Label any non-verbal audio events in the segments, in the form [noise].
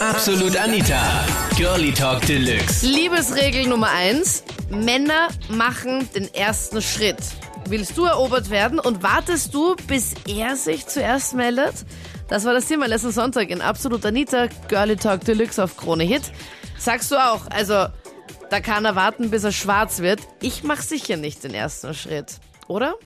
Absolut Anita. Girlie Talk Deluxe. Liebesregel Nummer eins: Männer machen den ersten Schritt. Willst du erobert werden und wartest du, bis er sich zuerst meldet? Das war das Thema letzten Sonntag in Absolut Anita, Girlie Talk Deluxe auf Krone Hit. Sagst du auch, also da kann er warten, bis er schwarz wird. Ich mach sicher nicht den ersten Schritt, oder?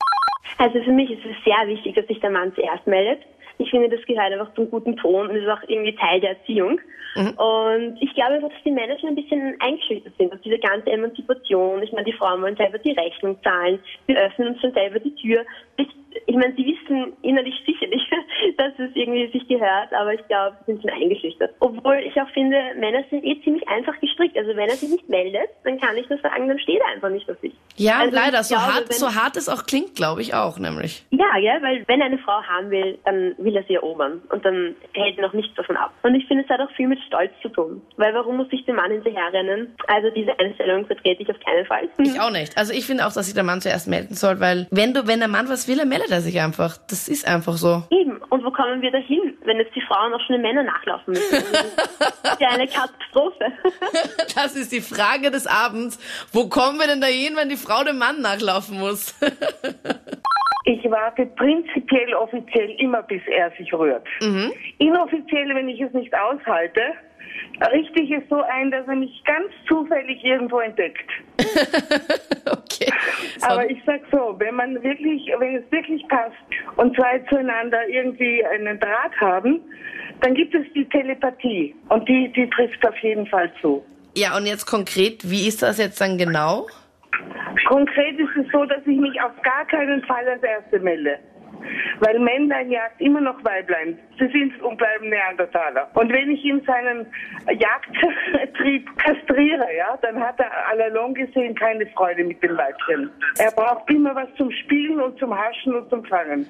Also für mich ist es sehr wichtig, dass sich der Mann zuerst meldet. Ich finde, das gehört einfach zum guten Ton und ist auch irgendwie Teil der Erziehung. Mhm. Und ich glaube einfach, dass die Männer schon ein bisschen eingeschüchtert sind auf diese ganze Emanzipation. Ich meine, die Frauen wollen selber die Rechnung zahlen. Wir öffnen uns schon selber die Tür. Ich meine, sie wissen innerlich [laughs] sicherlich, dass es irgendwie sich gehört, aber ich glaube, sie sind schon eingeschüchtert. Obwohl ich auch finde, Männer sind eh ziemlich einfach gestrickt. Also wenn er sich nicht meldet, dann kann ich nur sagen, dann steht er einfach nicht auf sich. Ja, also leider. So, glaube, hart, so hart es auch klingt, glaube ich auch, nämlich. Ja, ja, weil wenn eine Frau haben will, dann will er sie erobern und dann hält er noch nichts davon ab. Und ich finde, es hat auch viel mit Stolz zu tun. Weil warum muss ich dem Mann hinterherrennen? Also diese Einstellung vertrete ich auf keinen Fall. Ich auch nicht. Also ich finde auch, dass sich der Mann zuerst melden soll, weil wenn du, wenn der Mann was will, dann meldet er sich einfach. Das ist einfach so. Eben. Und wo kommen wir dahin, wenn jetzt die Frauen auch schon den Männern nachlaufen müssen? [laughs] Das ist ja eine Katastrophe. [laughs] Das ist die Frage des Abends. Wo kommen wir denn dahin, wenn die Frau dem Mann nachlaufen muss? [laughs] Ich warte prinzipiell offiziell immer, bis er sich rührt. Mhm. Inoffiziell, wenn ich es nicht aushalte, richte ich es so ein, dass er mich ganz zufällig irgendwo entdeckt. [laughs] okay. So. Aber ich sag so, wenn man wirklich, wenn es wirklich passt und zwei zueinander irgendwie einen Draht haben, dann gibt es die Telepathie und die, die trifft auf jeden Fall zu. Ja, und jetzt konkret, wie ist das jetzt dann genau? Konkret ist es so, dass ich mich auf gar keinen Fall als Erste melde. Weil Männlein jagt immer noch Weiblein. Sie sind und bleiben Neandertaler. Und wenn ich ihm seinen Jagdtrieb [laughs] kastriere, ja, dann hat er allalong gesehen keine Freude mit dem Weibchen. Er braucht immer was zum Spielen und zum Haschen und zum Fangen.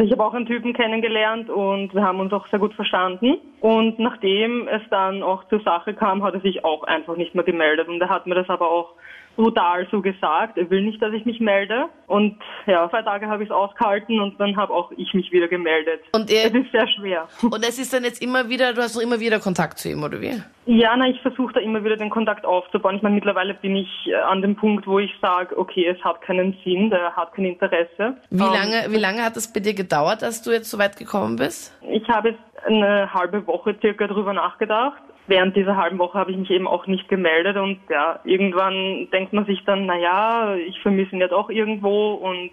Ich habe auch einen Typen kennengelernt und wir haben uns auch sehr gut verstanden. Und nachdem es dann auch zur Sache kam, hat er sich auch einfach nicht mehr gemeldet. Und er hat mir das aber auch brutal so gesagt. Er will nicht, dass ich mich melde. Und ja, zwei Tage habe ich es ausgehalten und dann habe auch ich mich wieder gemeldet. Und er, es ist sehr schwer. Und es ist dann jetzt immer wieder, du hast noch immer wieder Kontakt zu ihm, oder wie? Ja, na, ich versuche da immer wieder den Kontakt aufzubauen. Ich meine, mittlerweile bin ich äh, an dem Punkt, wo ich sage, okay, es hat keinen Sinn, der hat kein Interesse. Wie lange, wie lange hat es bei dir gedauert, dass du jetzt so weit gekommen bist? Ich habe jetzt eine halbe Woche circa drüber nachgedacht während dieser halben Woche habe ich mich eben auch nicht gemeldet und ja, irgendwann denkt man sich dann, na ja, ich vermisse ihn jetzt auch irgendwo und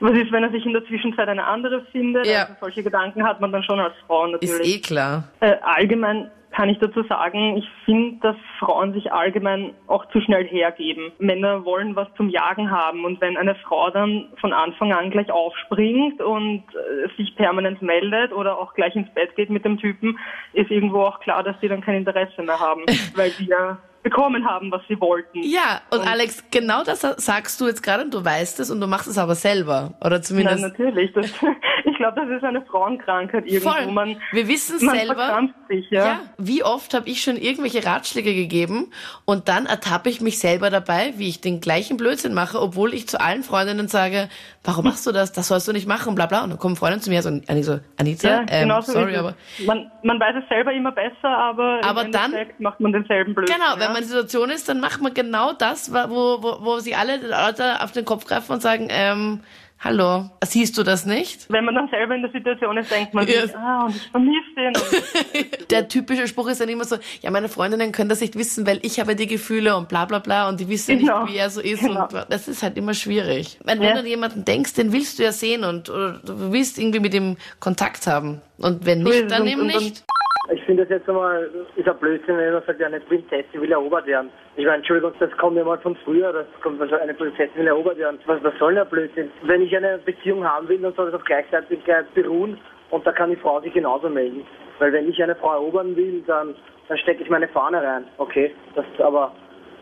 was ist, wenn er sich in der Zwischenzeit eine andere findet? Ja. Also solche Gedanken hat man dann schon als Frau natürlich. Ist eh klar. Äh, allgemein kann ich dazu sagen, ich finde, dass Frauen sich allgemein auch zu schnell hergeben. Männer wollen was zum Jagen haben und wenn eine Frau dann von Anfang an gleich aufspringt und äh, sich permanent meldet oder auch gleich ins Bett geht mit dem Typen, ist irgendwo auch klar, dass die dann kein Interesse mehr haben, [laughs] weil die ja bekommen haben, was sie wollten. Ja, und, und, Alex, genau das sagst du jetzt gerade und du weißt es und du machst es aber selber. Oder zumindest. Nein, natürlich. Das, [laughs] [laughs] glaube, das ist eine Frauenkrankheit irgendwo. Voll. Man, Wir wissen man selber. Sich, ja? ja, wie oft habe ich schon irgendwelche Ratschläge gegeben und dann ertappe ich mich selber dabei, wie ich den gleichen Blödsinn mache, obwohl ich zu allen Freundinnen sage, warum machst du das? Das sollst du nicht machen, bla bla. Und dann kommen Freundinnen zu mir so, und so Anita, ja, ähm, genau so sorry, aber. Man, man weiß es selber immer besser, aber, aber im dann macht man denselben Blödsinn. Genau, ja? wenn man in der Situation ist, dann macht man genau das, wo, wo, wo sie alle Leute auf den Kopf greifen und sagen, ähm, Hallo, siehst du das nicht? Wenn man dann selber in der Situation ist, denkt man yes. ah, und ich vermisse den. [laughs] der typische Spruch ist dann immer so, ja, meine Freundinnen können das nicht wissen, weil ich habe die Gefühle und bla bla bla und die wissen genau. nicht, wie er so ist. Genau. Und das ist halt immer schwierig. Wenn, ja. du an jemanden denkst, den willst du ja sehen und du willst irgendwie mit ihm Kontakt haben. Und wenn nicht, dann eben nicht. Ich finde das jetzt einmal, ist ein Blödsinn, wenn man sagt, eine Prinzessin will erobert werden. Ich meine, Entschuldigung, das kommt ja mal von früher, das kommt, also eine Prinzessin will erobert werden. Was, was soll denn ein Blödsinn? Wenn ich eine Beziehung haben will, dann soll das auf Gleichzeitigkeit beruhen und da kann die Frau sich genauso melden. Weil wenn ich eine Frau erobern will, dann, dann stecke ich meine Fahne rein. Okay, das aber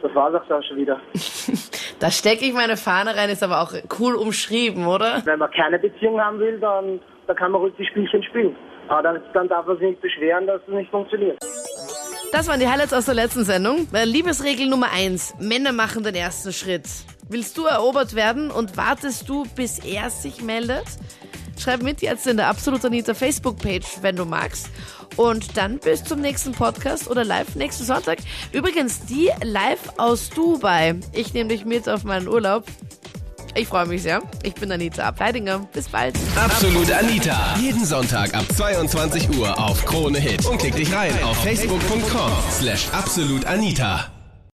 das war's auch dann schon wieder. [laughs] da stecke ich meine Fahne rein, ist aber auch cool umschrieben, oder? Wenn man keine Beziehung haben will, dann, dann kann man ruhig die Spielchen spielen. Aber dann, dann darf man sich nicht beschweren, dass es nicht funktioniert. Das waren die Highlights aus der letzten Sendung. Liebesregel Nummer eins: Männer machen den ersten Schritt. Willst du erobert werden und wartest du, bis er sich meldet? Schreib mit jetzt in der Absolut Anita Facebook-Page, wenn du magst. Und dann bis zum nächsten Podcast oder live nächsten Sonntag. Übrigens, die live aus Dubai. Ich nehme dich mit auf meinen Urlaub. Ich freue mich sehr. Ich bin Anita Ableidinger. Bis bald. Absolut Anita. Jeden Sonntag ab 22 Uhr auf Krone Hit. Und klick dich rein auf facebook.com slash absolutanita.